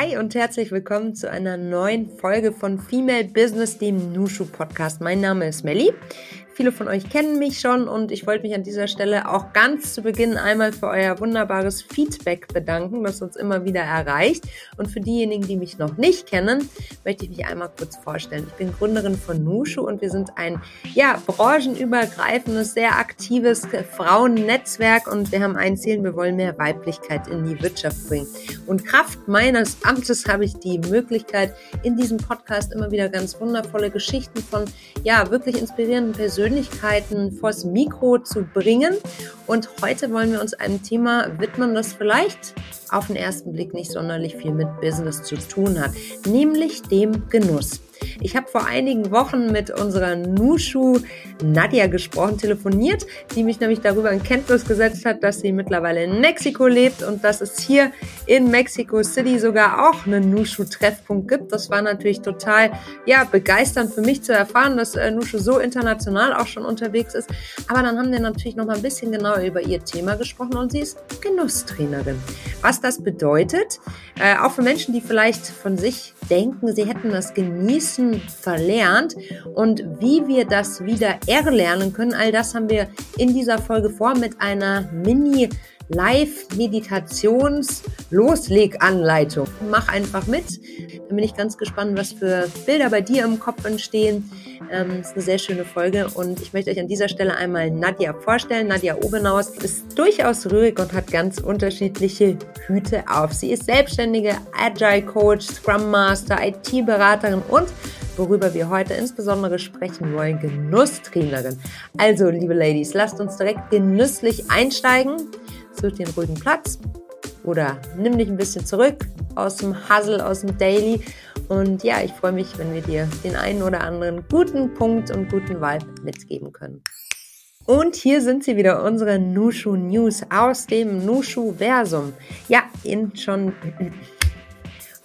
Hi und herzlich willkommen zu einer neuen Folge von Female Business, dem Nushu Podcast. Mein Name ist Melly. Viele von euch kennen mich schon und ich wollte mich an dieser Stelle auch ganz zu Beginn einmal für euer wunderbares Feedback bedanken, das uns immer wieder erreicht. Und für diejenigen, die mich noch nicht kennen, möchte ich mich einmal kurz vorstellen. Ich bin Gründerin von Nushu und wir sind ein ja, branchenübergreifendes, sehr aktives Frauennetzwerk und wir haben ein Ziel, wir wollen mehr Weiblichkeit in die Wirtschaft bringen. Und Kraft meines Amtes habe ich die Möglichkeit, in diesem Podcast immer wieder ganz wundervolle Geschichten von ja, wirklich inspirierenden Persönlichkeiten Persönlichkeiten vors Mikro zu bringen. Und heute wollen wir uns einem Thema widmen, das vielleicht auf den ersten Blick nicht sonderlich viel mit Business zu tun hat, nämlich dem Genuss. Ich habe vor einigen Wochen mit unserer Nushu Nadia gesprochen, telefoniert, die mich nämlich darüber in Kenntnis gesetzt hat, dass sie mittlerweile in Mexiko lebt und dass es hier in Mexico City sogar auch einen Nushu-Treffpunkt gibt. Das war natürlich total ja, begeisternd für mich zu erfahren, dass äh, Nushu so international auch schon unterwegs ist. Aber dann haben wir natürlich noch mal ein bisschen genauer über ihr Thema gesprochen und sie ist Genusstrainerin. Was das bedeutet, äh, auch für Menschen, die vielleicht von sich denken, sie hätten das Genießen verlernt. Und wie wir das wieder erlernen können, all das haben wir in dieser Folge vor mit einer Mini- Live-Meditations-Losleg-Anleitung. Mach einfach mit. Dann bin ich ganz gespannt, was für Bilder bei dir im Kopf entstehen. Ähm, ist eine sehr schöne Folge und ich möchte euch an dieser Stelle einmal Nadja vorstellen. Nadja Obenaus ist durchaus rührig und hat ganz unterschiedliche Hüte auf. Sie ist selbstständige Agile Coach, Scrum Master, IT-Beraterin und worüber wir heute insbesondere sprechen wollen, Genusstrainerin. Also, liebe Ladies, lasst uns direkt genüsslich einsteigen. Such einen ruhigen Platz oder nimm dich ein bisschen zurück aus dem Hustle, aus dem Daily. Und ja, ich freue mich, wenn wir dir den einen oder anderen guten Punkt und guten Vibe mitgeben können. Und hier sind sie wieder, unsere Nushu News aus dem Nushu Versum. Ja, in schon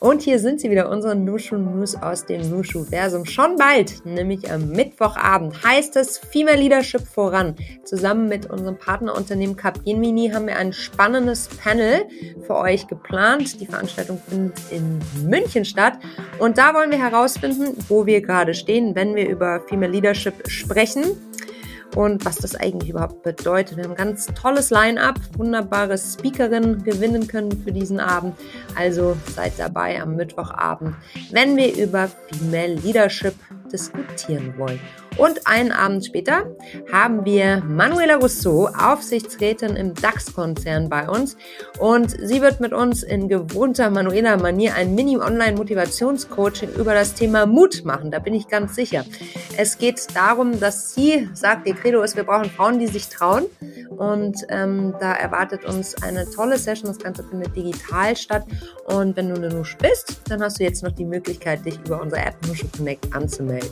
und hier sind sie wieder, unsere Nushu News aus dem Nushu Versum. Schon bald, nämlich am Mittwochabend, heißt es Female Leadership voran. Zusammen mit unserem Partnerunternehmen Capgemini haben wir ein spannendes Panel für euch geplant. Die Veranstaltung findet in München statt. Und da wollen wir herausfinden, wo wir gerade stehen, wenn wir über Female Leadership sprechen und was das eigentlich überhaupt bedeutet. Wir haben ein ganz tolles Line-up, wunderbare Speakerinnen gewinnen können für diesen Abend. Also seid dabei am Mittwochabend, wenn wir über Female Leadership diskutieren wollen. Und einen Abend später haben wir Manuela Rousseau, Aufsichtsrätin im DAX-Konzern bei uns. Und sie wird mit uns in gewohnter Manuela-Manier ein Mini-Online-Motivationscoaching über das Thema Mut machen. Da bin ich ganz sicher. Es geht darum, dass sie sagt, ihr Credo ist, wir brauchen Frauen, die sich trauen. Und ähm, da erwartet uns eine tolle Session. Das Ganze findet digital statt. Und wenn du eine Nusch bist, dann hast du jetzt noch die Möglichkeit, dich über unsere App Nusche Connect anzumelden.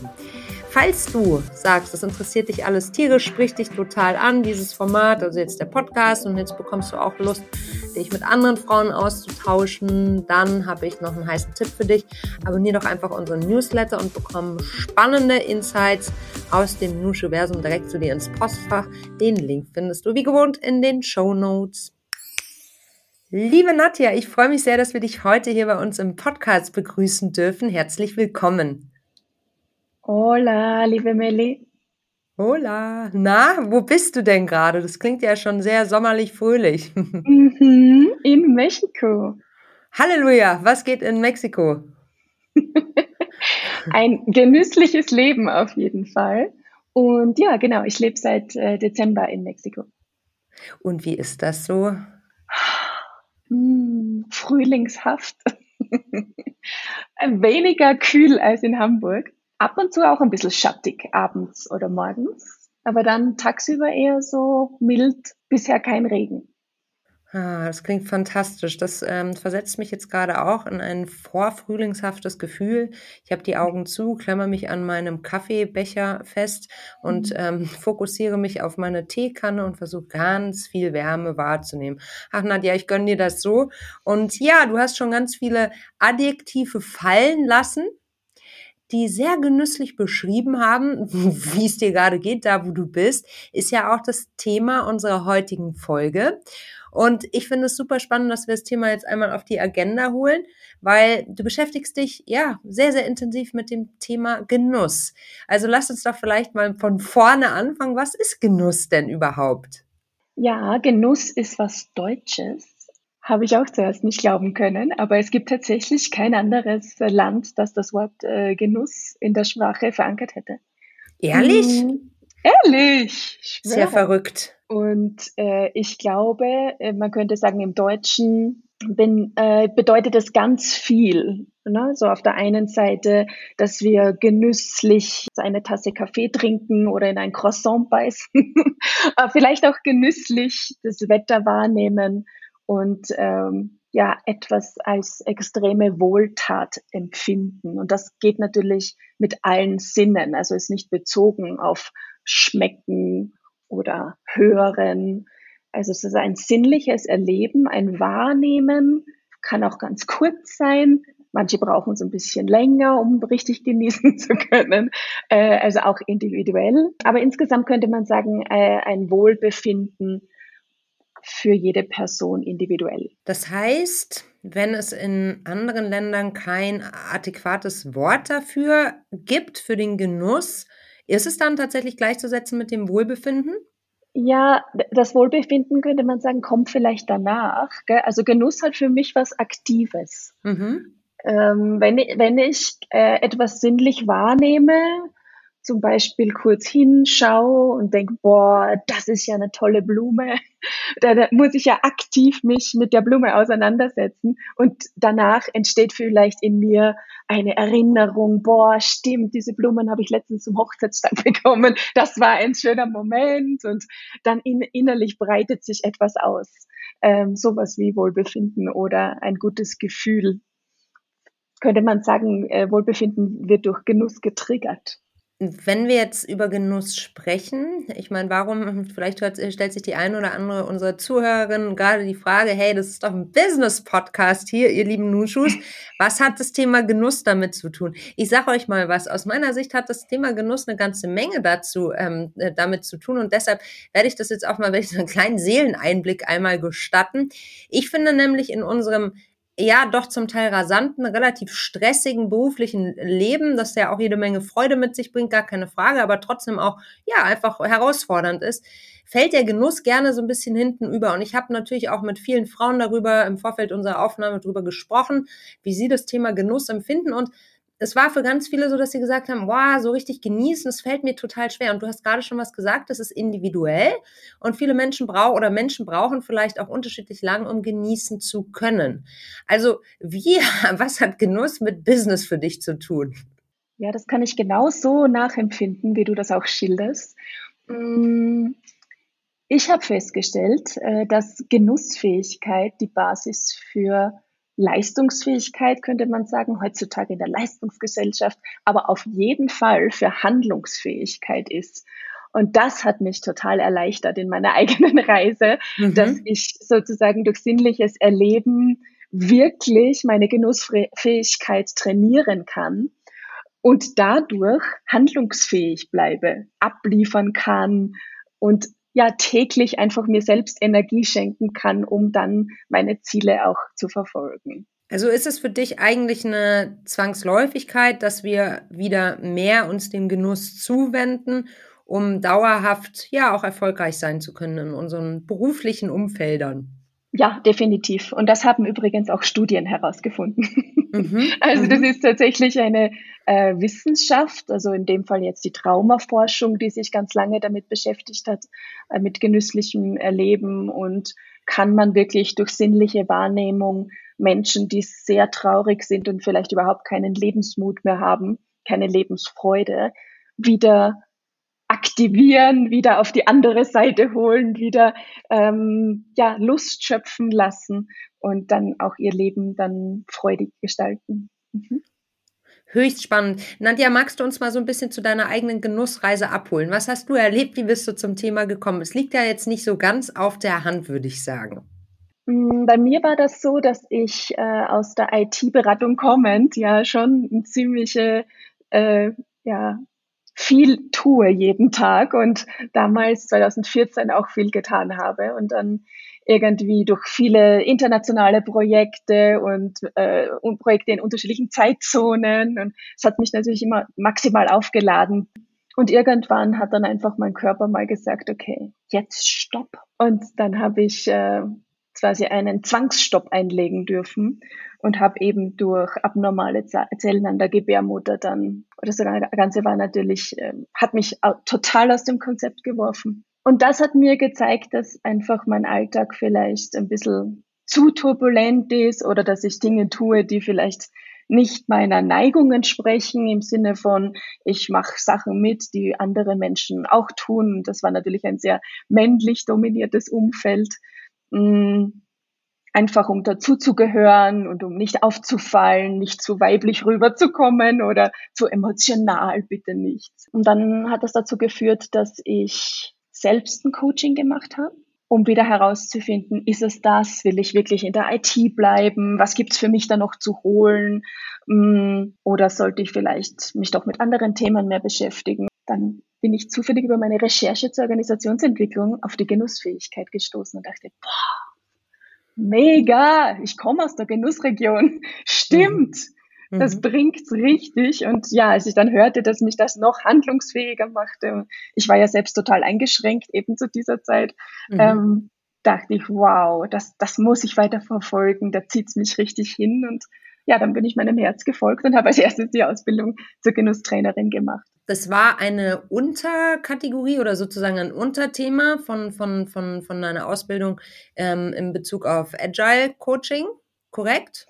Falls du sagst, das interessiert dich alles tierisch, spricht dich total an, dieses Format, also jetzt der Podcast und jetzt bekommst du auch Lust, dich mit anderen Frauen auszutauschen, dann habe ich noch einen heißen Tipp für dich. Abonnier doch einfach unseren Newsletter und bekomm spannende Insights aus dem Nuschiversum direkt zu dir ins Postfach. Den Link findest du wie gewohnt in den Show Notes. Liebe Nadja, ich freue mich sehr, dass wir dich heute hier bei uns im Podcast begrüßen dürfen. Herzlich willkommen. Hola, liebe Melli. Hola. Na, wo bist du denn gerade? Das klingt ja schon sehr sommerlich fröhlich. Mhm, in Mexiko. Halleluja, was geht in Mexiko? Ein genüssliches Leben auf jeden Fall. Und ja, genau, ich lebe seit äh, Dezember in Mexiko. Und wie ist das so? Hm, frühlingshaft. Weniger kühl als in Hamburg ab und zu auch ein bisschen schattig abends oder morgens, aber dann tagsüber eher so mild, bisher kein Regen. Ah, das klingt fantastisch. Das ähm, versetzt mich jetzt gerade auch in ein vorfrühlingshaftes Gefühl. Ich habe die Augen zu, klemmer mich an meinem Kaffeebecher fest und mhm. ähm, fokussiere mich auf meine Teekanne und versuche ganz viel Wärme wahrzunehmen. Ach Nadja, ich gönne dir das so. Und ja, du hast schon ganz viele Adjektive fallen lassen die sehr genüsslich beschrieben haben, wie es dir gerade geht, da wo du bist, ist ja auch das Thema unserer heutigen Folge. Und ich finde es super spannend, dass wir das Thema jetzt einmal auf die Agenda holen, weil du beschäftigst dich ja sehr, sehr intensiv mit dem Thema Genuss. Also lass uns doch vielleicht mal von vorne anfangen. Was ist Genuss denn überhaupt? Ja, Genuss ist was Deutsches. Habe ich auch zuerst nicht glauben können, aber es gibt tatsächlich kein anderes Land, das das Wort äh, Genuss in der Sprache verankert hätte. Ehrlich? Hm, ehrlich? Sehr verrückt. Und äh, ich glaube, äh, man könnte sagen, im Deutschen bin, äh, bedeutet es ganz viel. Ne? So auf der einen Seite, dass wir genüsslich eine Tasse Kaffee trinken oder in ein Croissant beißen, vielleicht auch genüsslich das Wetter wahrnehmen und ähm, ja etwas als extreme Wohltat empfinden. Und das geht natürlich mit allen Sinnen, also ist nicht bezogen auf Schmecken oder Hören. Also es ist ein sinnliches Erleben, ein Wahrnehmen, kann auch ganz kurz sein. Manche brauchen es ein bisschen länger, um richtig genießen zu können. Äh, also auch individuell. Aber insgesamt könnte man sagen, äh, ein Wohlbefinden für jede Person individuell. Das heißt, wenn es in anderen Ländern kein adäquates Wort dafür gibt, für den Genuss, ist es dann tatsächlich gleichzusetzen mit dem Wohlbefinden? Ja, das Wohlbefinden könnte man sagen, kommt vielleicht danach. Gell? Also Genuss hat für mich was Aktives. Mhm. Ähm, wenn, ich, wenn ich äh, etwas sinnlich wahrnehme, zum Beispiel kurz hinschaue und denke, boah, das ist ja eine tolle Blume, da, da muss ich ja aktiv mich mit der Blume auseinandersetzen. Und danach entsteht vielleicht in mir eine Erinnerung, boah, stimmt, diese Blumen habe ich letztens zum Hochzeitstag bekommen, das war ein schöner Moment. Und dann in, innerlich breitet sich etwas aus, ähm, sowas wie Wohlbefinden oder ein gutes Gefühl. Könnte man sagen, äh, Wohlbefinden wird durch Genuss getriggert. Wenn wir jetzt über Genuss sprechen, ich meine, warum, vielleicht hört, stellt sich die eine oder andere unserer Zuhörerinnen gerade die Frage, hey, das ist doch ein Business-Podcast hier, ihr lieben Nuschus. Was hat das Thema Genuss damit zu tun? Ich sage euch mal was, aus meiner Sicht hat das Thema Genuss eine ganze Menge dazu, ähm, äh, damit zu tun und deshalb werde ich das jetzt auch mal, werde ich einen kleinen Seeleneinblick einmal gestatten. Ich finde nämlich in unserem ja doch zum Teil rasanten, relativ stressigen beruflichen Leben, das ja auch jede Menge Freude mit sich bringt, gar keine Frage, aber trotzdem auch ja einfach herausfordernd ist, fällt der Genuss gerne so ein bisschen hinten über. Und ich habe natürlich auch mit vielen Frauen darüber im Vorfeld unserer Aufnahme darüber gesprochen, wie sie das Thema Genuss empfinden und es war für ganz viele so, dass sie gesagt haben, wow, so richtig genießen, das fällt mir total schwer. Und du hast gerade schon was gesagt, das ist individuell. Und viele Menschen brauchen oder Menschen brauchen vielleicht auch unterschiedlich lang, um genießen zu können. Also wie, was hat Genuss mit Business für dich zu tun? Ja, das kann ich genauso nachempfinden, wie du das auch schilderst. Mm, ich habe festgestellt, äh, dass Genussfähigkeit die Basis für Leistungsfähigkeit, könnte man sagen, heutzutage in der Leistungsgesellschaft, aber auf jeden Fall für Handlungsfähigkeit ist. Und das hat mich total erleichtert in meiner eigenen Reise, mhm. dass ich sozusagen durch sinnliches Erleben wirklich meine Genussfähigkeit trainieren kann und dadurch handlungsfähig bleibe, abliefern kann und ja täglich einfach mir selbst Energie schenken kann, um dann meine Ziele auch zu verfolgen. Also ist es für dich eigentlich eine Zwangsläufigkeit, dass wir wieder mehr uns dem Genuss zuwenden, um dauerhaft ja auch erfolgreich sein zu können in unseren beruflichen Umfeldern? Ja, definitiv. Und das haben übrigens auch Studien herausgefunden. Mhm. Also das mhm. ist tatsächlich eine äh, Wissenschaft, also in dem Fall jetzt die Traumaforschung, die sich ganz lange damit beschäftigt hat, äh, mit genüsslichem Erleben und kann man wirklich durch sinnliche Wahrnehmung Menschen, die sehr traurig sind und vielleicht überhaupt keinen Lebensmut mehr haben, keine Lebensfreude, wieder aktivieren, wieder auf die andere Seite holen, wieder ähm, ja, Lust schöpfen lassen und dann auch ihr Leben dann freudig gestalten. Mhm. Höchst spannend. Nadja, magst du uns mal so ein bisschen zu deiner eigenen Genussreise abholen? Was hast du erlebt? Wie bist du zum Thema gekommen? Es liegt ja jetzt nicht so ganz auf der Hand, würde ich sagen. Mm, bei mir war das so, dass ich äh, aus der IT-Beratung kommend ja schon eine ziemliche äh, ja viel tue jeden Tag und damals 2014 auch viel getan habe und dann irgendwie durch viele internationale Projekte und, äh, und Projekte in unterschiedlichen Zeitzonen und es hat mich natürlich immer maximal aufgeladen. Und irgendwann hat dann einfach mein Körper mal gesagt, okay, jetzt stopp. Und dann habe ich äh, quasi einen Zwangsstopp einlegen dürfen und habe eben durch abnormale Zellen an der Gebärmutter dann, das Ganze war natürlich, äh, hat mich total aus dem Konzept geworfen. Und das hat mir gezeigt, dass einfach mein Alltag vielleicht ein bisschen zu turbulent ist oder dass ich Dinge tue, die vielleicht nicht meiner Neigung entsprechen im Sinne von, ich mache Sachen mit, die andere Menschen auch tun. Das war natürlich ein sehr männlich dominiertes Umfeld. Mm, einfach um dazuzugehören und um nicht aufzufallen, nicht zu weiblich rüberzukommen oder zu emotional, bitte nicht. Und dann hat das dazu geführt, dass ich selbst ein Coaching gemacht habe, um wieder herauszufinden, ist es das, will ich wirklich in der IT bleiben, was gibt's für mich da noch zu holen mm, oder sollte ich vielleicht mich doch mit anderen Themen mehr beschäftigen. Dann bin ich zufällig über meine Recherche zur Organisationsentwicklung auf die Genussfähigkeit gestoßen und dachte, boah, mega, ich komme aus der Genussregion, stimmt. Mhm. Das mhm. bringt's richtig. Und ja, als ich dann hörte, dass mich das noch handlungsfähiger machte, ich war ja selbst total eingeschränkt eben zu dieser Zeit, mhm. ähm, dachte ich, wow, das, das muss ich weiter verfolgen, da zieht's mich richtig hin. Und ja, dann bin ich meinem Herz gefolgt und habe als erstes die Ausbildung zur Genusstrainerin gemacht. Das war eine Unterkategorie oder sozusagen ein Unterthema von, von, von, von einer Ausbildung ähm, in Bezug auf Agile Coaching, korrekt?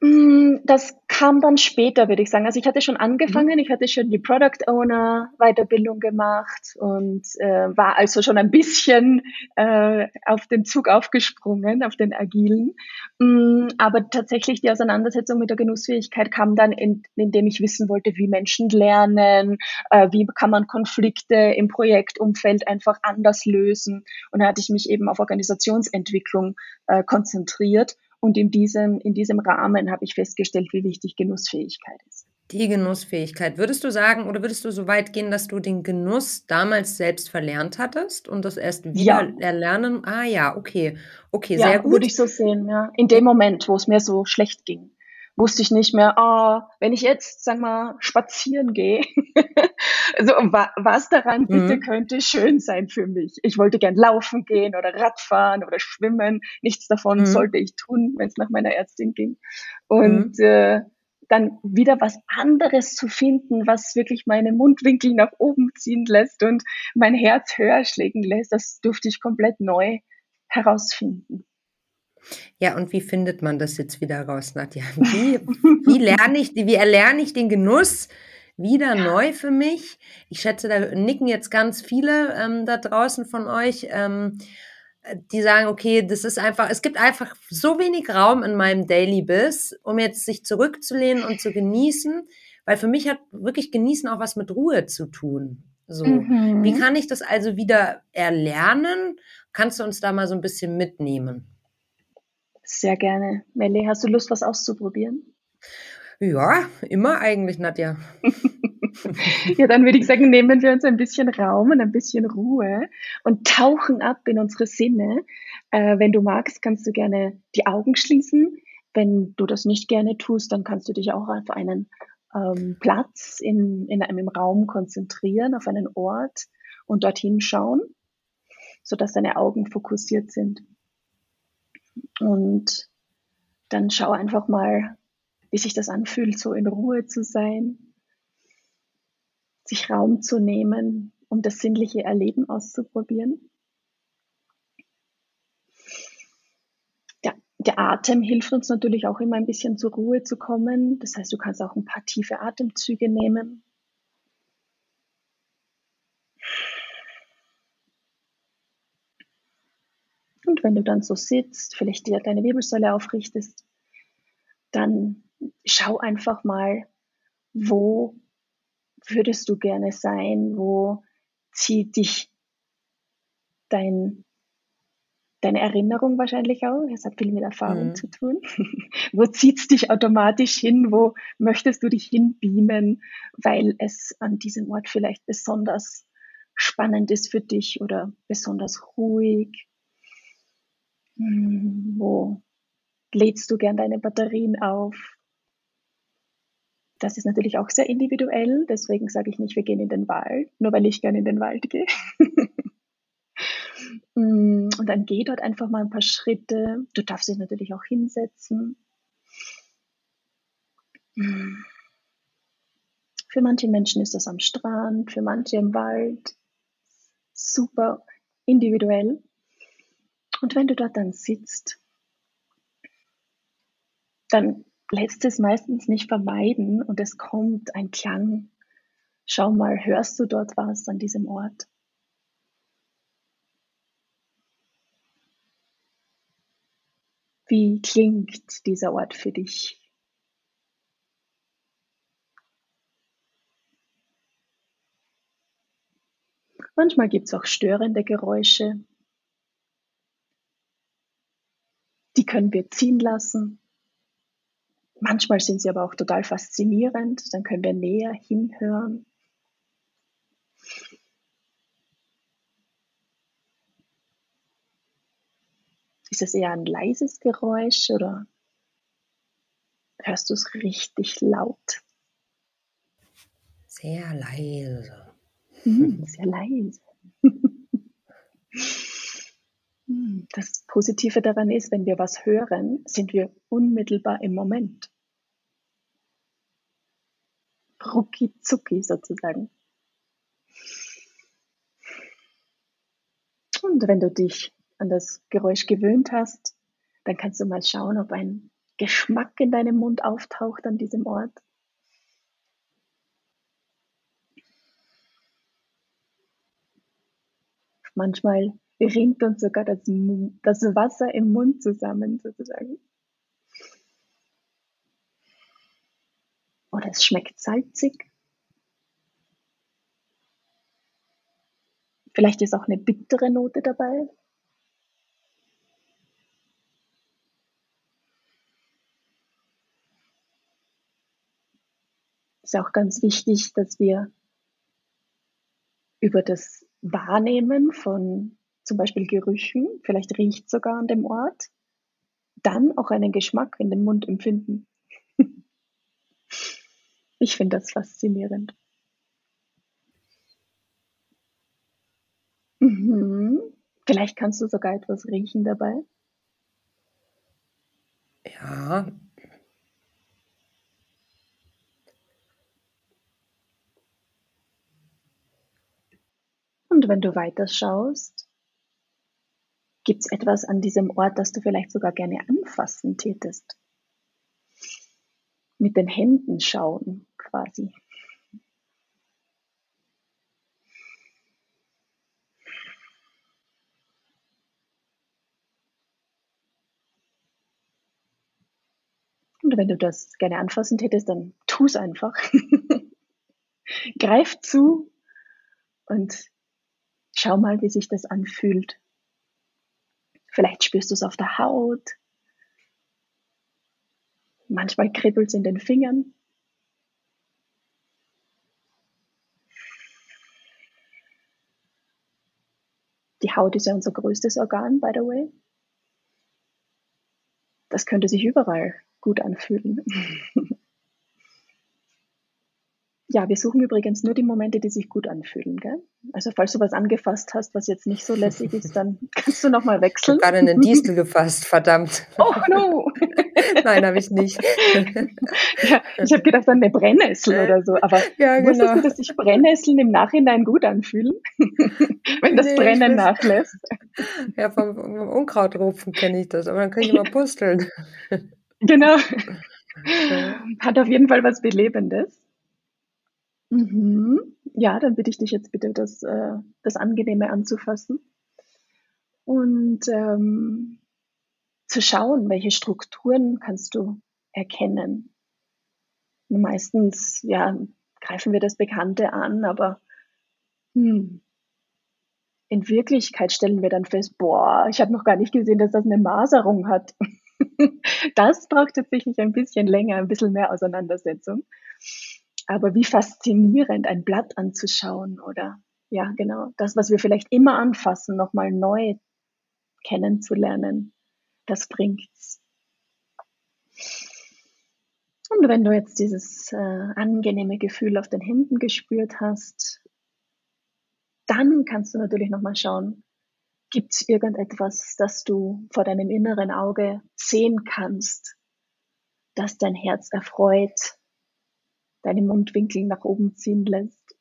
Mm, das kam dann später, würde ich sagen. Also ich hatte schon angefangen, mhm. ich hatte schon die Product Owner Weiterbildung gemacht und äh, war also schon ein bisschen äh, auf den Zug aufgesprungen, auf den agilen. Mm, aber tatsächlich die Auseinandersetzung mit der Genussfähigkeit kam dann, in, indem ich wissen wollte, wie Menschen lernen, äh, wie kann man Konflikte im Projektumfeld einfach anders lösen. Und da hatte ich mich eben auf Organisationsentwicklung äh, konzentriert und in diesem, in diesem Rahmen habe ich festgestellt, wie wichtig Genussfähigkeit ist. Die Genussfähigkeit. Würdest du sagen oder würdest du so weit gehen, dass du den Genuss damals selbst verlernt hattest und das erst wieder ja. erlernen? Ah ja, okay. Okay, ja, sehr gut. Würde ich so sehen, ja. In dem Moment, wo es mir so schlecht ging wusste ich nicht mehr, oh, wenn ich jetzt, sag mal, spazieren gehe, also wa was daran mhm. bitte könnte schön sein für mich. Ich wollte gern laufen gehen oder Radfahren oder schwimmen. Nichts davon mhm. sollte ich tun, wenn es nach meiner Ärztin ging. Und mhm. äh, dann wieder was anderes zu finden, was wirklich meine Mundwinkel nach oben ziehen lässt und mein Herz höher schlägen lässt, das durfte ich komplett neu herausfinden. Ja, und wie findet man das jetzt wieder raus, Nadja? Wie, wie lerne ich, wie erlerne ich den Genuss wieder neu für mich? Ich schätze, da nicken jetzt ganz viele ähm, da draußen von euch, ähm, die sagen, okay, das ist einfach, es gibt einfach so wenig Raum in meinem Daily Biss, um jetzt sich zurückzulehnen und zu genießen, weil für mich hat wirklich Genießen auch was mit Ruhe zu tun. So, mhm. wie kann ich das also wieder erlernen? Kannst du uns da mal so ein bisschen mitnehmen? Sehr gerne. Melly, hast du Lust, was auszuprobieren? Ja, immer eigentlich, Nadja. ja, dann würde ich sagen, nehmen wir uns ein bisschen Raum und ein bisschen Ruhe und tauchen ab in unsere Sinne. Äh, wenn du magst, kannst du gerne die Augen schließen. Wenn du das nicht gerne tust, dann kannst du dich auch auf einen ähm, Platz in, in einem Raum konzentrieren, auf einen Ort und dorthin schauen, sodass deine Augen fokussiert sind. Und dann schau einfach mal, wie sich das anfühlt, so in Ruhe zu sein, sich Raum zu nehmen, um das sinnliche Erleben auszuprobieren. Der, der Atem hilft uns natürlich auch immer ein bisschen zur Ruhe zu kommen. Das heißt, du kannst auch ein paar tiefe Atemzüge nehmen. Und wenn du dann so sitzt, vielleicht dir deine Wirbelsäule aufrichtest, dann schau einfach mal, wo würdest du gerne sein, wo zieht dich dein, deine Erinnerung wahrscheinlich auch. Es hat viel mit Erfahrung mhm. zu tun. wo zieht es dich automatisch hin? Wo möchtest du dich hinbeamen, weil es an diesem Ort vielleicht besonders spannend ist für dich oder besonders ruhig? Hm, wo lädst du gern deine Batterien auf? Das ist natürlich auch sehr individuell, deswegen sage ich nicht, wir gehen in den Wald, nur weil ich gerne in den Wald gehe. Mm, und dann geh dort einfach mal ein paar Schritte. Du darfst dich natürlich auch hinsetzen. Mm. Für manche Menschen ist das am Strand, für manche im Wald. Super individuell. Und wenn du dort dann sitzt, dann lässt es meistens nicht vermeiden und es kommt ein Klang. Schau mal, hörst du dort was an diesem Ort? Wie klingt dieser Ort für dich? Manchmal gibt es auch störende Geräusche. Die können wir ziehen lassen. Manchmal sind sie aber auch total faszinierend. Dann können wir näher hinhören. Ist es eher ein leises Geräusch oder hörst du es richtig laut? Sehr leise. Hm, sehr leise. Hm, das Positive daran ist, wenn wir was hören, sind wir unmittelbar im Moment. Rucki zucki sozusagen. Und wenn du dich an das Geräusch gewöhnt hast, dann kannst du mal schauen, ob ein Geschmack in deinem Mund auftaucht an diesem Ort. Manchmal ringt uns sogar das, das Wasser im Mund zusammen, sozusagen. Oder es schmeckt salzig. Vielleicht ist auch eine bittere Note dabei. ist auch ganz wichtig, dass wir über das Wahrnehmen von zum Beispiel Gerüchen, vielleicht riecht sogar an dem Ort, dann auch einen Geschmack in den Mund empfinden. ich finde das faszinierend. Mhm. Vielleicht kannst du sogar etwas riechen dabei. Ja, Und wenn du weiter schaust, gibt es etwas an diesem Ort, das du vielleicht sogar gerne anfassen tätest. Mit den Händen schauen quasi. Und wenn du das gerne anfassen tätest, dann tu es einfach. Greif zu und Schau mal, wie sich das anfühlt. Vielleicht spürst du es auf der Haut. Manchmal kribbelt es in den Fingern. Die Haut ist ja unser größtes Organ, by the way. Das könnte sich überall gut anfühlen. Ja, wir suchen übrigens nur die Momente, die sich gut anfühlen. Gell? Also falls du was angefasst hast, was jetzt nicht so lässig ist, dann kannst du nochmal wechseln. Ich habe gerade einen Distel gefasst, verdammt. Oh no! Nein, habe ich nicht. ja, ich habe gedacht an eine Brennnessel oder so. Aber ja, genau. wusstest du, dass sich Brennnesseln im Nachhinein gut anfühlen? Wenn das nee, Brennen nachlässt? Ja, vom, vom Unkrautrupfen kenne ich das, aber dann kann ich mal pusteln. genau. Hat auf jeden Fall was Belebendes. Mhm. Ja, dann bitte ich dich jetzt bitte, das, äh, das Angenehme anzufassen und ähm, zu schauen, welche Strukturen kannst du erkennen. Meistens, ja, greifen wir das Bekannte an, aber hm, in Wirklichkeit stellen wir dann fest, boah, ich habe noch gar nicht gesehen, dass das eine Maserung hat. das braucht tatsächlich ein bisschen länger, ein bisschen mehr Auseinandersetzung. Aber wie faszinierend, ein Blatt anzuschauen oder ja, genau, das, was wir vielleicht immer anfassen, nochmal neu kennenzulernen, das bringt's. Und wenn du jetzt dieses äh, angenehme Gefühl auf den Händen gespürt hast, dann kannst du natürlich nochmal schauen, gibt es irgendetwas, das du vor deinem inneren Auge sehen kannst, das dein Herz erfreut, deine Mundwinkel nach oben ziehen lässt.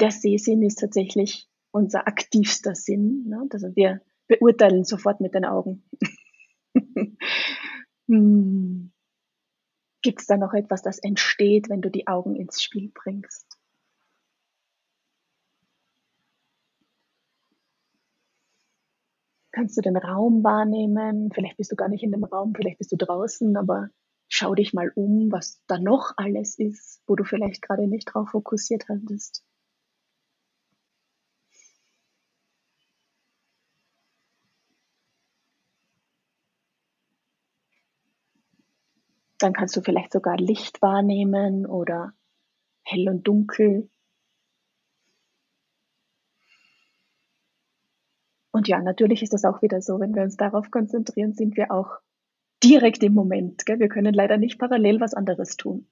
Der Sehsinn ist tatsächlich unser aktivster Sinn. Ne? Also wir beurteilen sofort mit den Augen. hm. Gibt es da noch etwas, das entsteht, wenn du die Augen ins Spiel bringst? Kannst du den Raum wahrnehmen? Vielleicht bist du gar nicht in dem Raum, vielleicht bist du draußen, aber schau dich mal um, was da noch alles ist, wo du vielleicht gerade nicht drauf fokussiert hattest. Dann kannst du vielleicht sogar Licht wahrnehmen oder hell und dunkel. Und ja, natürlich ist das auch wieder so, wenn wir uns darauf konzentrieren, sind wir auch direkt im Moment. Gell? Wir können leider nicht parallel was anderes tun.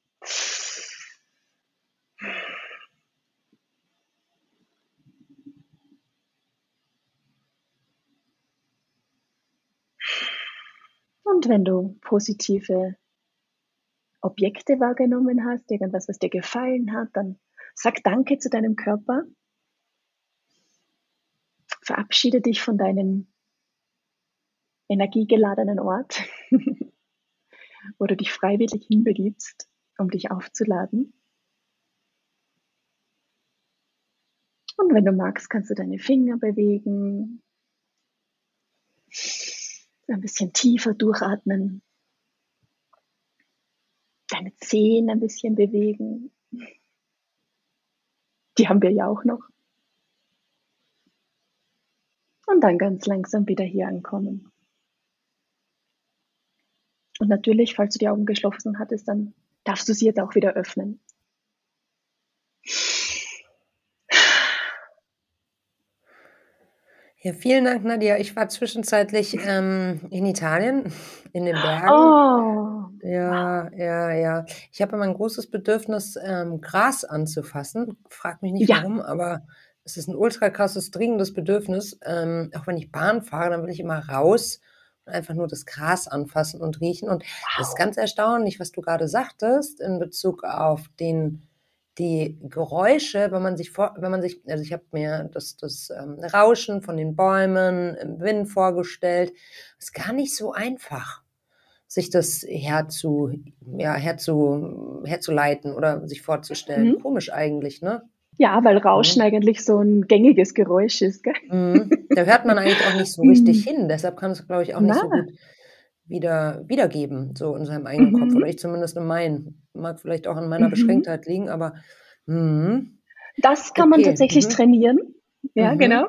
Und wenn du positive Objekte wahrgenommen hast, irgendwas, was dir gefallen hat, dann sag Danke zu deinem Körper. Verabschiede dich von deinem energiegeladenen Ort, wo du dich freiwillig hinbegibst, um dich aufzuladen. Und wenn du magst, kannst du deine Finger bewegen, ein bisschen tiefer durchatmen deine Zehen ein bisschen bewegen. Die haben wir ja auch noch. Und dann ganz langsam wieder hier ankommen. Und natürlich, falls du die Augen geschlossen hattest, dann darfst du sie jetzt auch wieder öffnen. Ja, vielen Dank, Nadia. Ich war zwischenzeitlich ähm, in Italien, in den Bergen. Oh. Ja, ja, ja. Ich habe immer ein großes Bedürfnis, ähm, Gras anzufassen. Frag mich nicht Ja. warum, aber es ist ein ultra krasses, dringendes Bedürfnis. Ähm, auch wenn ich Bahn fahre, dann will ich immer raus einfach nur das Gras anfassen und riechen. Und das ist Wow. ganz erstaunlich, was du gerade sagtest in Bezug auf den die Geräusche, wenn man sich vor, wenn man sich, also ich habe mir das, das ähm, Rauschen von den Bäumen im Wind vorgestellt, ist gar nicht so einfach, sich das herzu, ja, herzu, herzuleiten oder sich vorzustellen. Mhm. Komisch eigentlich, ne? Ja, weil Rauschen eigentlich so ein gängiges Geräusch ist, gell? Mhm. Da hört man eigentlich auch nicht so richtig hin, deshalb kann es, glaube ich, auch nicht so Na. gut wieder wiedergeben, so in seinem eigenen Kopf, Mhm. oder ich zumindest in meinen. Mag vielleicht auch an meiner Mhm. Beschränktheit liegen, aber mhm. Das kann man Okay, tatsächlich mhm. trainieren. Ja, Mhm. genau.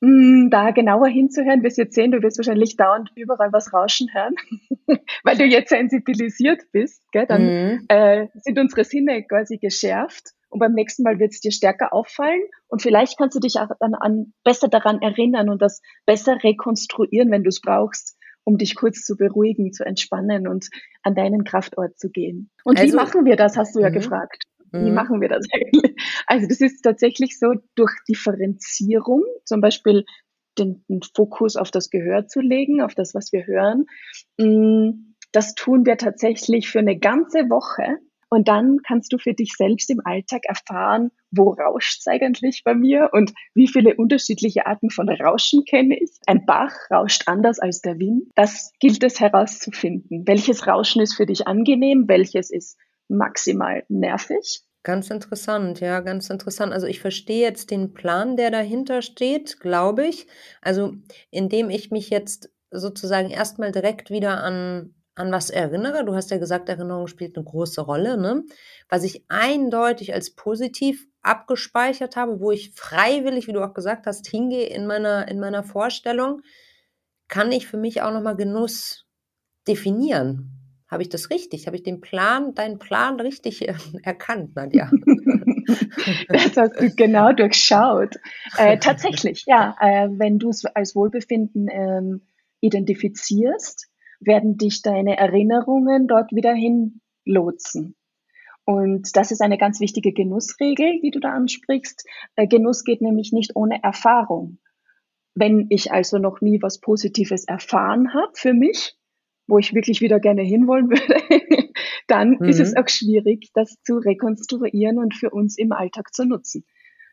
Mm, Da genauer hinzuhören, wirst jetzt sehen, du wirst wahrscheinlich dauernd überall was rauschen hören, weil du jetzt sensibilisiert bist, gell? dann Mhm. äh, sind unsere Sinne quasi geschärft und beim nächsten Mal wird es dir stärker auffallen und vielleicht kannst du dich auch dann an, besser daran erinnern und das besser rekonstruieren, wenn du es brauchst, um dich kurz zu beruhigen, zu entspannen und an deinen Kraftort zu gehen. Und wie Also- machen wir das, hast du ja Mhm. gefragt. Wie Mhm. machen wir das eigentlich? Also das ist tatsächlich so durch Differenzierung, zum Beispiel den, den Fokus auf das Gehör zu legen, auf das, was wir hören. Mm, Das tun wir tatsächlich für eine ganze Woche. Und dann kannst du für dich selbst im Alltag erfahren, wo rauscht es eigentlich bei mir und wie viele unterschiedliche Arten von Rauschen kenne ich. Ein Bach rauscht anders als der Wind. Das gilt es herauszufinden. Welches Rauschen ist für dich angenehm, welches ist maximal nervig. Ganz interessant, ja, ganz interessant. Also ich verstehe jetzt den Plan, der dahinter steht, glaube ich. Also indem ich mich jetzt sozusagen erstmal direkt wieder an, an was erinnere, du hast ja gesagt, Erinnerung spielt eine große Rolle, ne? was ich eindeutig als positiv abgespeichert habe, wo ich freiwillig, wie du auch gesagt hast, hingehe in meiner, in meiner Vorstellung, kann ich für mich auch nochmal Genuss definieren. Habe ich das richtig? Habe ich den Plan, deinen Plan richtig äh, erkannt, Nadja? das hast du genau durchschaut. Äh, tatsächlich, ja. Äh, wenn du es als Wohlbefinden ähm, identifizierst, werden dich deine Erinnerungen dort wieder hinlotsen. Und das ist eine ganz wichtige Genussregel, die du da ansprichst. Äh, Genuss geht nämlich nicht ohne Erfahrung. Wenn ich also noch nie was Positives erfahren habe für mich, wo ich wirklich wieder gerne hinwollen würde, dann mhm. ist es mhm. auch schwierig, das zu rekonstruieren und für uns im Alltag zu nutzen.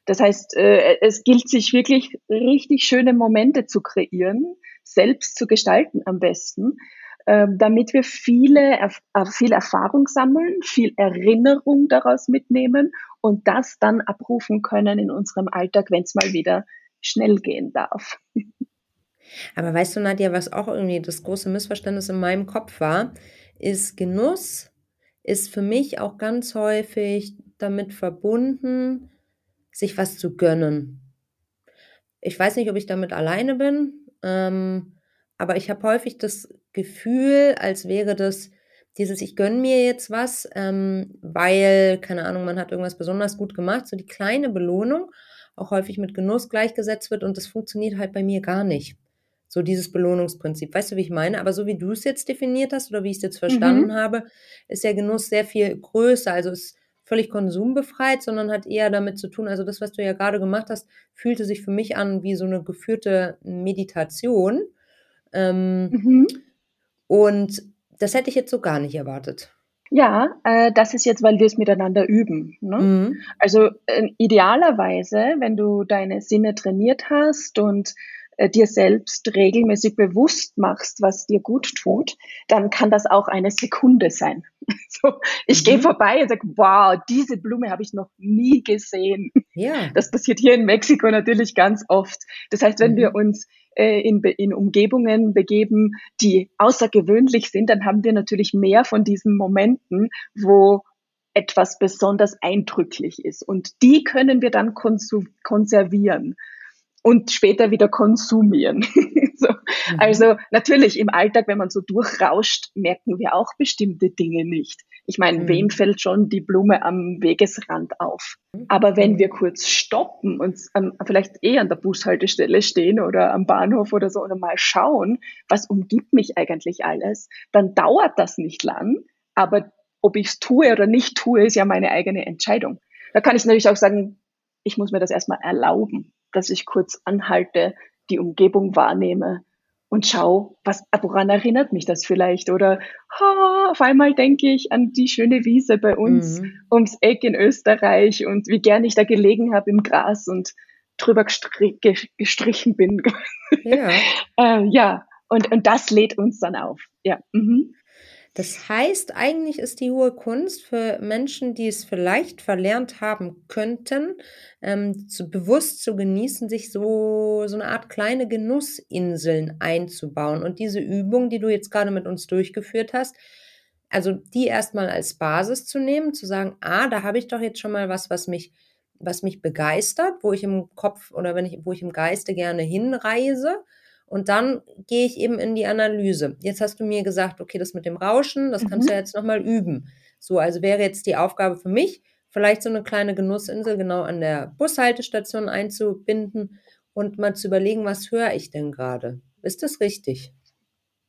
Das heißt, äh, es gilt sich wirklich richtig schöne Momente zu kreieren, selbst zu gestalten am besten, ähm, damit wir viele, äh, viel Erfahrung sammeln, viel Erinnerung daraus mitnehmen und das dann abrufen können in unserem Alltag, wenn es mal wieder schnell gehen darf. Aber weißt du, Nadja, was auch irgendwie das große Missverständnis in meinem Kopf war, ist Genuss ist für mich auch ganz häufig damit verbunden, sich was zu gönnen. Ich weiß nicht, ob ich damit alleine bin, ähm, aber ich habe häufig das Gefühl, als wäre das dieses, ich gönne mir jetzt was, ähm, weil, keine Ahnung, man hat irgendwas besonders gut gemacht, so die kleine Belohnung auch häufig mit Genuss gleichgesetzt wird und das funktioniert halt bei mir gar nicht. So dieses Belohnungsprinzip. Weißt du, wie ich meine? Aber so wie du es jetzt definiert hast oder wie ich es jetzt verstanden mhm. habe, ist der Genuss sehr viel größer. Also ist völlig konsumbefreit, sondern hat eher damit zu tun, also das, was du ja gerade gemacht hast, fühlte sich für mich an wie so eine geführte Meditation. Ähm, mhm. Und das hätte ich jetzt so gar nicht erwartet. Ja, äh, das ist jetzt, weil wir es miteinander üben. Ne? Mhm. Also äh, idealerweise, wenn du deine Sinne trainiert hast und äh, dir selbst regelmäßig bewusst machst, was dir gut tut, dann kann das auch eine Sekunde sein. So, ich mhm. gehe vorbei und sage, wow, diese Blume habe ich noch nie gesehen. Ja. Das passiert hier in Mexiko natürlich ganz oft. Das heißt, wenn mhm. wir uns äh, in, in Umgebungen begeben, die außergewöhnlich sind, dann haben wir natürlich mehr von diesen Momenten, wo etwas besonders eindrücklich ist. Und die können wir dann konservieren und später wieder konsumieren. so. mhm. Also natürlich im Alltag, wenn man so durchrauscht, merken wir auch bestimmte Dinge nicht. Ich meine, mhm. wem fällt schon die Blume am Wegesrand auf? Aber wenn wir kurz stoppen und ähm, vielleicht eh an der Bushaltestelle stehen oder am Bahnhof oder so und mal schauen, was umgibt mich eigentlich alles, dann dauert das nicht lang. Aber ob ich es tue oder nicht tue, ist ja meine eigene Entscheidung. Da kann ich natürlich auch sagen, ich muss mir das erstmal erlauben dass ich kurz anhalte, die Umgebung wahrnehme und schau, was, woran erinnert mich das vielleicht? Oder ha, auf einmal denke ich an die schöne Wiese bei uns mhm. ums Eck in Österreich und wie gern ich da gelegen habe im Gras und drüber gestri gestrichen bin. Ja. äh, ja, und, und das lädt uns dann auf. Ja. Mhm. Das heißt, eigentlich ist die hohe Kunst für Menschen, die es vielleicht verlernt haben könnten, ähm, zu, bewusst zu genießen, sich so, so eine Art kleine Genussinseln einzubauen. Und diese Übung, die du jetzt gerade mit uns durchgeführt hast, also die erstmal als Basis zu nehmen, zu sagen, ah, da habe ich doch jetzt schon mal was, was mich, was mich begeistert, wo ich im Kopf oder wenn ich, wo ich im Geiste gerne hinreise und dann gehe ich eben in die Analyse. Jetzt hast du mir gesagt, okay, das mit dem Rauschen, das mhm. kannst du ja jetzt nochmal üben. So, also wäre jetzt die Aufgabe für mich, vielleicht so eine kleine Genussinsel genau an der Bushaltestation einzubinden und mal zu überlegen, was höre ich denn gerade? Ist das richtig?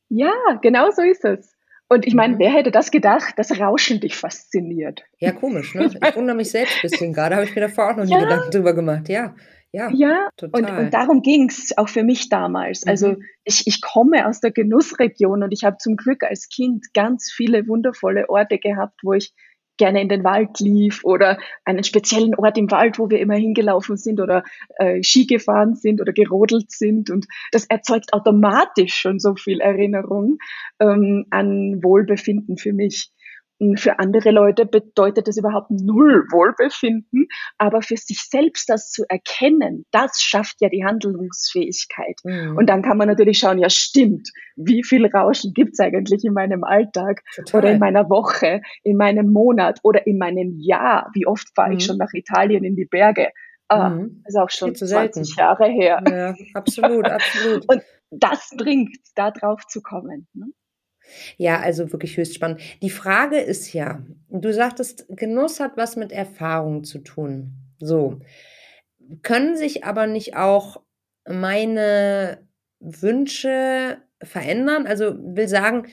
Ja, genau so ist es. Und ich meine, mhm. wer hätte das gedacht, dass Rauschen dich fasziniert? Ja, komisch, ne? Ich wundere mich selbst ein bisschen gerade, habe ich mir davor auch noch nie ja. Gedanken drüber gemacht, ja. Ja, ja total. Und, und darum ging es auch für mich damals. Mhm. Also ich, ich komme aus der Genussregion und ich habe zum Glück als Kind ganz viele wundervolle Orte gehabt, wo ich gerne in den Wald lief oder einen speziellen Ort im Wald, wo wir immer hingelaufen sind oder äh, Ski gefahren sind oder gerodelt sind. Und das erzeugt automatisch schon so viel Erinnerung ähm, an Wohlbefinden für mich. Für andere Leute bedeutet das überhaupt null Wohlbefinden, aber für sich selbst das zu erkennen, das schafft ja die Handlungsfähigkeit. Mhm. Und dann kann man natürlich schauen, ja stimmt, wie viel Rauschen gibt's eigentlich in meinem Alltag Total. oder in meiner Woche, in meinem Monat oder in meinem Jahr? Wie oft fahre mhm. ich schon nach Italien in die Berge? Ah, mhm. ist auch schon 20 Jahre her. Ja, absolut, absolut. Und das bringt, da drauf zu kommen. Ne? Ja, also wirklich höchst spannend. Die Frage ist ja, du sagtest, Genuss hat was mit Erfahrung zu tun. So. Können sich aber nicht auch meine Wünsche verändern? Also will sagen,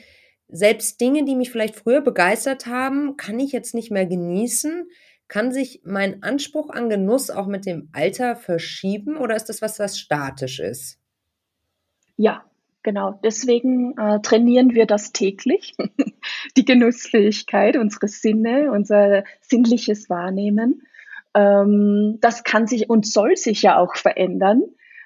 selbst Dinge, die mich vielleicht früher begeistert haben, kann ich jetzt nicht mehr genießen. Kann sich mein Anspruch an Genuss auch mit dem Alter verschieben oder ist das was, was statisch ist? Ja, Genau, deswegen äh, trainieren wir das täglich, die Genussfähigkeit, unsere Sinne, unser sinnliches Wahrnehmen. Ähm, das kann sich und soll sich ja auch verändern.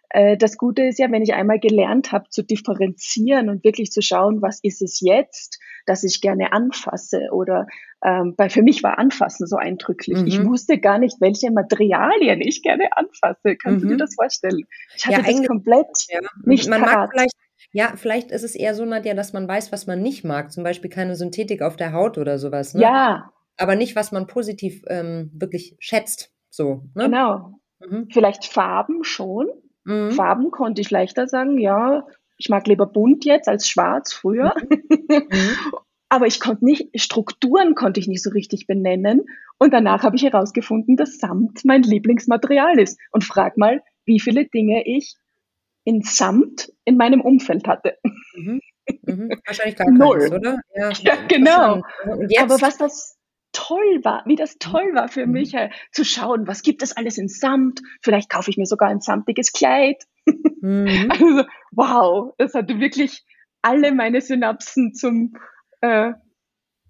Äh, das Gute ist ja, wenn ich einmal gelernt habe zu differenzieren und wirklich zu schauen, was ist es jetzt, dass ich gerne anfasse oder ähm, bei für mich war Anfassen so eindrücklich. Mhm. Ich wusste gar nicht, welche Materialien ich gerne anfasse. Kannst mhm. du dir mhm. das vorstellen? Ich hatte ja, das komplett ja. nicht Man parat. mag vielleicht ja, vielleicht ist es eher so, Nadja, dass man weiß, was man nicht mag. Zum Beispiel keine Synthetik auf der Haut oder sowas. Ne? Ja. Aber nicht, was man positiv ähm, wirklich schätzt. So. Ne? Genau. Mhm. Vielleicht Farben schon. Mhm. Farben konnte ich leichter sagen, ja, ich mag lieber bunt jetzt als schwarz früher. Mhm. Aber ich konnte nicht, Strukturen konnte ich nicht so richtig benennen. Und danach habe ich herausgefunden, dass Samt mein Lieblingsmaterial ist. Und frag mal, wie viele Dinge ich in Samt in meinem Umfeld hatte. Mhm. Mhm. Wahrscheinlich gar Null. keins, oder? Ja, ja genau. Aber was das toll war, wie das toll war für mhm. mich, äh, zu schauen, was gibt es alles in Samt? Vielleicht kaufe ich mir sogar ein samtiges Kleid. Mhm. Also, wow, das hatte wirklich alle meine Synapsen zum äh,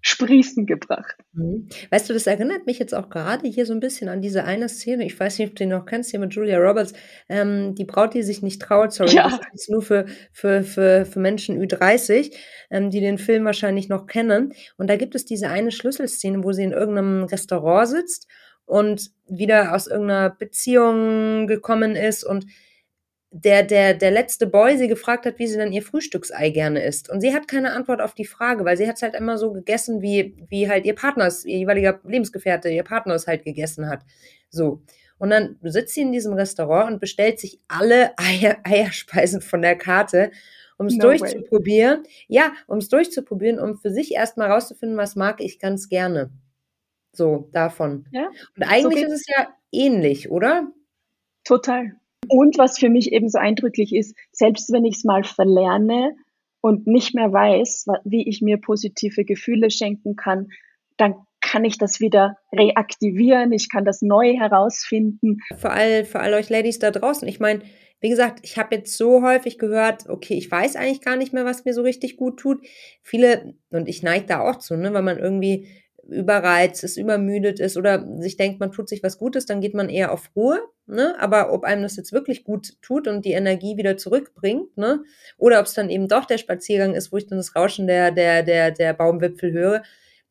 Sprießen gebracht. Mhm. Weißt du, das erinnert mich jetzt auch gerade hier so ein bisschen an diese eine Szene. Ich weiß nicht, ob du den noch kennst, hier mit Julia Roberts. Ähm, die Braut, die sich nicht traut, sorry, ja. das ist nur für, für, für, für Menschen Ü30, ähm, die den Film wahrscheinlich noch kennen. Und da gibt es diese eine Schlüsselszene, wo sie in irgendeinem Restaurant sitzt und wieder aus irgendeiner Beziehung gekommen ist und der, der, der letzte Boy sie gefragt hat, wie sie dann ihr Frühstücksei gerne isst. Und sie hat keine Antwort auf die Frage, weil sie hat es halt immer so gegessen, wie, wie halt ihr Partner ihr jeweiliger Lebensgefährte, ihr Partner es halt gegessen hat. So. Und dann sitzt sie in diesem Restaurant und bestellt sich alle Eier, Eierspeisen von der Karte, um es no durchzuprobieren. Way. Ja, um es durchzuprobieren, um für sich erstmal rauszufinden, was mag ich ganz gerne. So, davon. Ja? Und eigentlich so ist es ja ähnlich, oder? Total. Und was für mich eben so eindrücklich ist, selbst wenn ich es mal verlerne und nicht mehr weiß, wie ich mir positive Gefühle schenken kann, dann kann ich das wieder reaktivieren, ich kann das neu herausfinden. Für all, für all euch Ladies da draußen, ich meine, wie gesagt, ich habe jetzt so häufig gehört, okay, ich weiß eigentlich gar nicht mehr, was mir so richtig gut tut. Viele, und ich neige da auch zu, ne, weil man irgendwie überreizt ist, übermüdet ist oder sich denkt, man tut sich was Gutes, dann geht man eher auf Ruhe. Ne? Aber ob einem das jetzt wirklich gut tut und die Energie wieder zurückbringt, ne? oder ob es dann eben doch der Spaziergang ist, wo ich dann das Rauschen der, der, der, der Baumwipfel höre,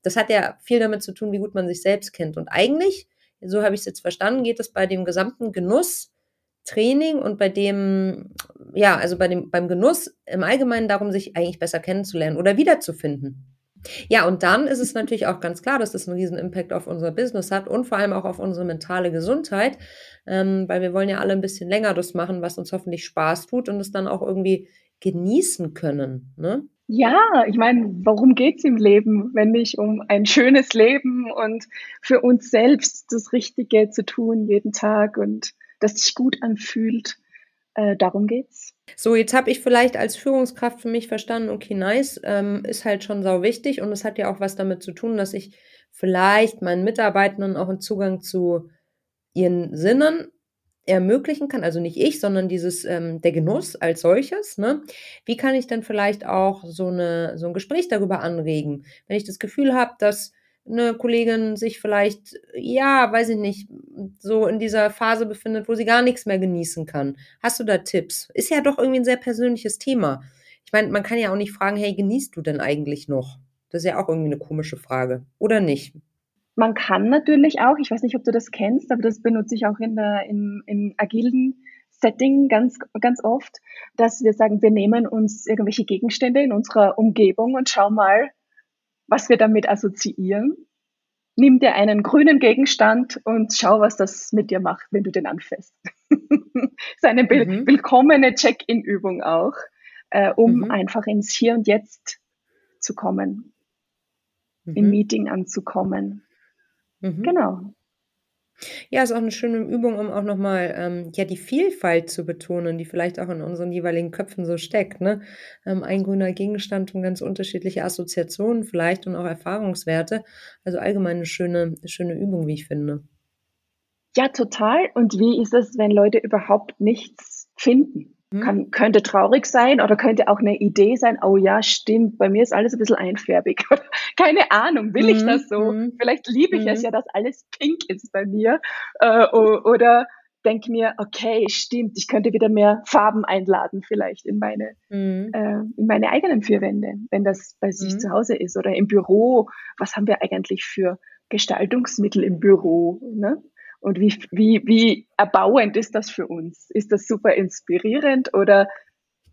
das hat ja viel damit zu tun, wie gut man sich selbst kennt. Und eigentlich, so habe ich es jetzt verstanden, geht es bei dem gesamten Genuss, Training und bei dem, ja, also bei dem, beim Genuss im Allgemeinen darum, sich eigentlich besser kennenzulernen oder wiederzufinden. Ja, und dann ist es natürlich auch ganz klar, dass das einen riesen Impact auf unser Business hat und vor allem auch auf unsere mentale Gesundheit, ähm, weil wir wollen ja alle ein bisschen länger das machen, was uns hoffentlich Spaß tut und es dann auch irgendwie genießen können. Ne? Ja, ich meine, warum geht's im Leben, wenn nicht um ein schönes Leben und für uns selbst das Richtige zu tun jeden Tag und das sich gut anfühlt? Äh, darum geht's. So, jetzt habe ich vielleicht als Führungskraft für mich verstanden, okay, nice, ähm, ist halt schon sau wichtig und es hat ja auch was damit zu tun, dass ich vielleicht meinen Mitarbeitenden auch einen Zugang zu ihren Sinnen ermöglichen kann, also nicht ich, sondern dieses ähm, der Genuss als solches. Ne? Wie kann ich dann vielleicht auch so eine so ein Gespräch darüber anregen, wenn ich das Gefühl habe, dass eine Kollegin sich vielleicht, ja, weiß ich nicht, so in dieser Phase befindet, wo sie gar nichts mehr genießen kann. Hast du da Tipps? Ist ja doch irgendwie ein sehr persönliches Thema. Ich meine, man kann ja auch nicht fragen, hey, genießt du denn eigentlich noch? Das ist ja auch irgendwie eine komische Frage, oder nicht? Man kann natürlich auch, ich weiß nicht, ob du das kennst, aber das benutze ich auch in der, im, im agilen Setting ganz, ganz oft, dass wir sagen, wir nehmen uns irgendwelche Gegenstände in unserer Umgebung und schau mal, was wir damit assoziieren. Nimm dir einen grünen Gegenstand und schau, was das mit dir macht, wenn du den das ist eine mhm. willkommene Check-in-Übung auch, äh, um mhm. einfach ins Hier und Jetzt zu kommen, mhm. im Meeting anzukommen. Mhm. Genau. Ja, ist auch eine schöne Übung, um auch nochmal ähm, ja, die Vielfalt zu betonen, die vielleicht auch in unseren jeweiligen Köpfen so steckt. Ne? Ähm, ein grüner Gegenstand und ganz unterschiedliche Assoziationen vielleicht und auch Erfahrungswerte. Also allgemein eine schöne, schöne Übung, wie ich finde. Ja, total. Und wie ist es, wenn Leute überhaupt nichts finden? Hm? Kann, könnte traurig sein oder könnte auch eine Idee sein, oh ja, stimmt, bei mir ist alles ein bisschen einfärbig. Keine Ahnung, will ich hm, das so? Mhm. Vielleicht liebe ich mhm. es ja, dass alles pink ist bei mir. Äh, oder denke mir, okay, stimmt, ich könnte wieder mehr Farben einladen, vielleicht in meine, mhm. äh, in meine eigenen vier Wände, wenn das bei sich zu Hause ist. Oder im Büro, was haben wir eigentlich für Gestaltungsmittel im Büro? Ne? Und wie, wie, wie erbauend ist das für uns? Ist das super inspirierend oder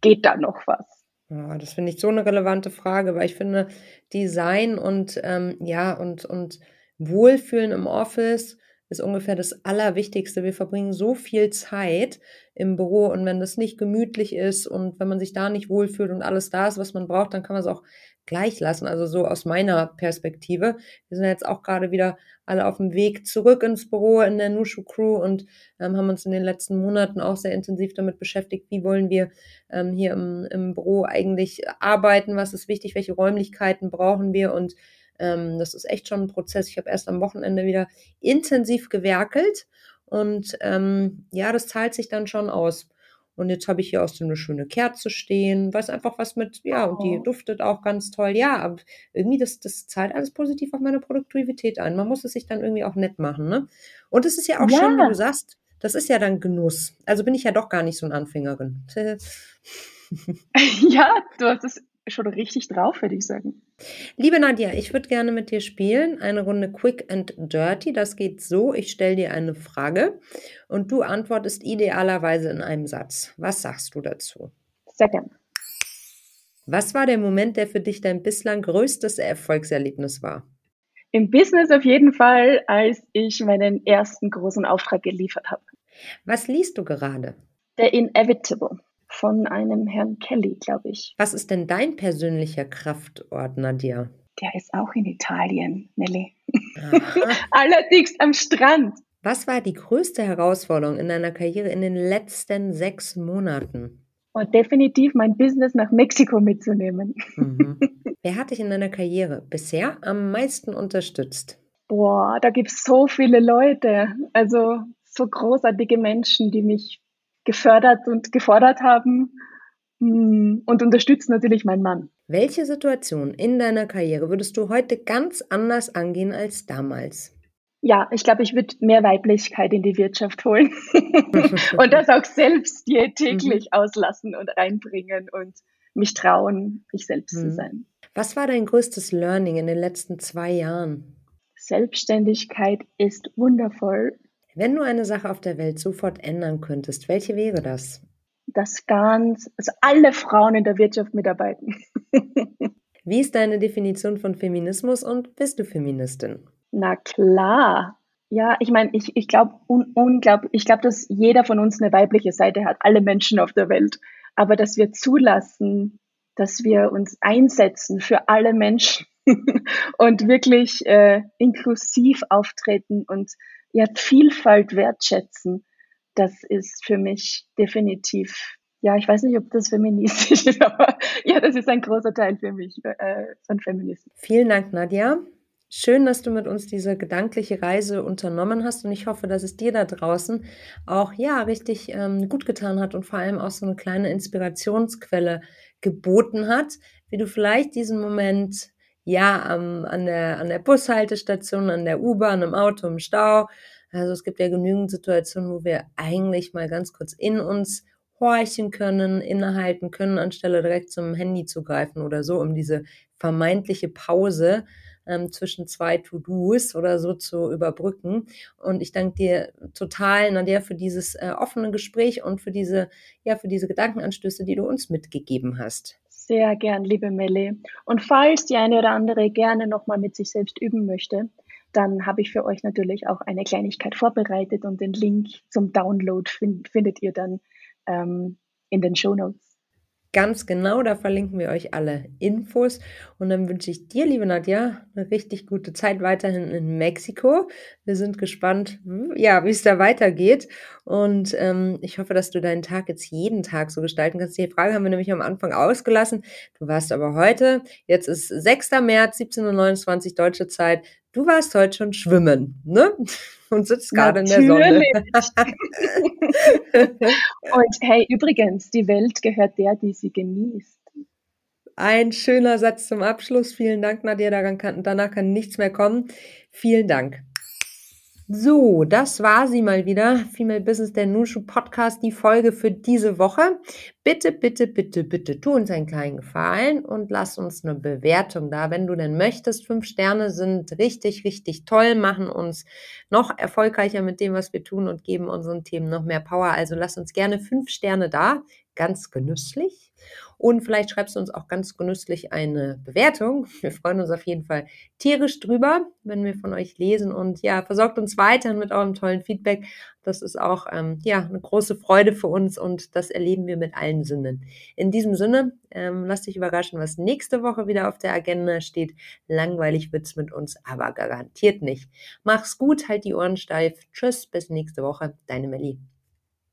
geht da noch was? Ja, das finde ich so eine relevante Frage, weil ich finde, Design und ähm, ja, und, und Wohlfühlen im Office ist ungefähr das Allerwichtigste. Wir verbringen so viel Zeit im Büro und wenn das nicht gemütlich ist und wenn man sich da nicht wohlfühlt und alles da ist, was man braucht, dann kann man es auch gleich lassen. Also so aus meiner Perspektive. Wir sind jetzt auch gerade wieder alle auf dem Weg zurück ins Büro in der Nushu Crew und ähm, haben uns in den letzten Monaten auch sehr intensiv damit beschäftigt, wie wollen wir ähm, hier im, im Büro eigentlich arbeiten, was ist wichtig, welche Räumlichkeiten brauchen wir und ähm, das ist echt schon ein Prozess. Ich habe erst am Wochenende wieder intensiv gewerkelt und ähm, ja, das zahlt sich dann schon aus. Und jetzt habe ich hier so eine schöne Kerze stehen, weiß einfach was mit, ja, und die oh. duftet auch ganz toll. Ja, aber irgendwie, das, das zahlt alles positiv auf meine Produktivität ein. Man muss es sich dann irgendwie auch nett machen, ne? Und es ist ja auch ja. schön, wie du sagst, das ist ja dann Genuss. Also bin ich ja doch gar nicht so eine Anfängerin. ja, du hast es schon richtig drauf, würde ich sagen. Liebe Nadja, ich würde gerne mit dir spielen. Eine Runde Quick and Dirty. Das geht so. Ich stelle dir eine Frage und du antwortest idealerweise in einem Satz. Was sagst du dazu? Sehr gerne. Was war der Moment, der für dich dein bislang größtes Erfolgserlebnis war? Im Business auf jeden Fall, als ich meinen ersten großen Auftrag geliefert habe. Was liest du gerade? The Inevitable von einem Herrn Kelly, glaube ich. Was ist denn dein persönlicher Kraftort, Nadia? Der ist auch in Italien, Nelly. Allerdings am Strand. Was war die größte Herausforderung in deiner Karriere in den letzten sechs Monaten? Und definitiv mein Business nach Mexiko mitzunehmen. Mhm. Wer hat dich in deiner Karriere bisher am meisten unterstützt? Boah, da gibt es so viele Leute. Also so großartige Menschen, die mich gefördert und gefordert haben hm, und unterstützt natürlich mein Mann. Welche Situation in deiner Karriere würdest du heute ganz anders angehen als damals? Ja, ich glaube, ich würde mehr Weiblichkeit in die Wirtschaft holen und das auch selbst dir täglich mhm. auslassen und reinbringen und mich trauen, ich selbst mhm. zu sein. Was war dein größtes Learning in den letzten zwei Jahren? Selbstständigkeit ist wundervoll wenn du eine Sache auf der Welt sofort ändern könntest, welche wäre das? Das ganz, also alle Frauen in der Wirtschaft mitarbeiten. Wie ist deine Definition von Feminismus und bist du Feministin? Na klar. Ja, ich meine, ich, ich glaube un, unglaublich, ich glaube, dass jeder von uns eine weibliche Seite hat, alle Menschen auf der Welt. Aber dass wir zulassen, dass wir uns einsetzen für alle Menschen und wirklich äh, inklusiv auftreten und ja, Vielfalt wertschätzen, das ist für mich definitiv, ja, ich weiß nicht, ob das feministisch ist, aber ja, das ist ein großer Teil für mich äh, von Feminismus. Vielen Dank, Nadja. Schön, dass du mit uns diese gedankliche Reise unternommen hast und ich hoffe, dass es dir da draußen auch ja richtig ähm, gut getan hat und vor allem auch so eine kleine Inspirationsquelle geboten hat, wie du vielleicht diesen Moment ja, am, an, der, an der Bushaltestation, an der U-Bahn, im Auto, im Stau. Also es gibt ja genügend Situationen, wo wir eigentlich mal ganz kurz in uns horchen können, innehalten können, anstelle direkt zum Handy zu greifen oder so, um diese vermeintliche Pause ähm, zwischen zwei To-Dos oder so zu überbrücken. Und ich danke dir total, Nadia, für dieses äh, offene Gespräch und für diese, ja, für diese Gedankenanstöße, die du uns mitgegeben hast. Sehr gern, liebe Melle. Und falls die eine oder andere gerne nochmal mit sich selbst üben möchte, dann habe ich für euch natürlich auch eine Kleinigkeit vorbereitet und den Link zum Download find, findet ihr dann ähm, in den Show Notes. Ganz genau, da verlinken wir euch alle Infos. Und dann wünsche ich dir, liebe Nadja, eine richtig gute Zeit weiterhin in Mexiko. Wir sind gespannt, ja, wie es da weitergeht. Und ähm, ich hoffe, dass du deinen Tag jetzt jeden Tag so gestalten kannst. Die Frage haben wir nämlich am Anfang ausgelassen. Du warst aber heute, jetzt ist 6. März, 17.29 Uhr deutsche Zeit. Du warst heute schon schwimmen, ne? Und sitzt gerade in der Sonne. und hey, übrigens, die Welt gehört der, die sie genießt. Ein schöner Satz zum Abschluss. Vielen Dank, Nadia. Danach kann nichts mehr kommen. Vielen Dank. So, das war sie mal wieder. Female Business, der Nushu Podcast, die Folge für diese Woche. Bitte, bitte, bitte, bitte, tu uns einen kleinen Gefallen und lass uns eine Bewertung da, wenn du denn möchtest. Fünf Sterne sind richtig, richtig toll, machen uns noch erfolgreicher mit dem, was wir tun und geben unseren Themen noch mehr Power. Also lass uns gerne fünf Sterne da. Ganz genüsslich. Und vielleicht schreibst du uns auch ganz genüsslich eine Bewertung. Wir freuen uns auf jeden Fall tierisch drüber, wenn wir von euch lesen. Und ja, versorgt uns weiterhin mit eurem tollen Feedback. Das ist auch ähm, ja eine große Freude für uns und das erleben wir mit allen Sinnen. In diesem Sinne, ähm, lasst dich überraschen, was nächste Woche wieder auf der Agenda steht. Langweilig wird's mit uns, aber garantiert nicht. Mach's gut, halt die Ohren steif. Tschüss, bis nächste Woche. Deine Melli.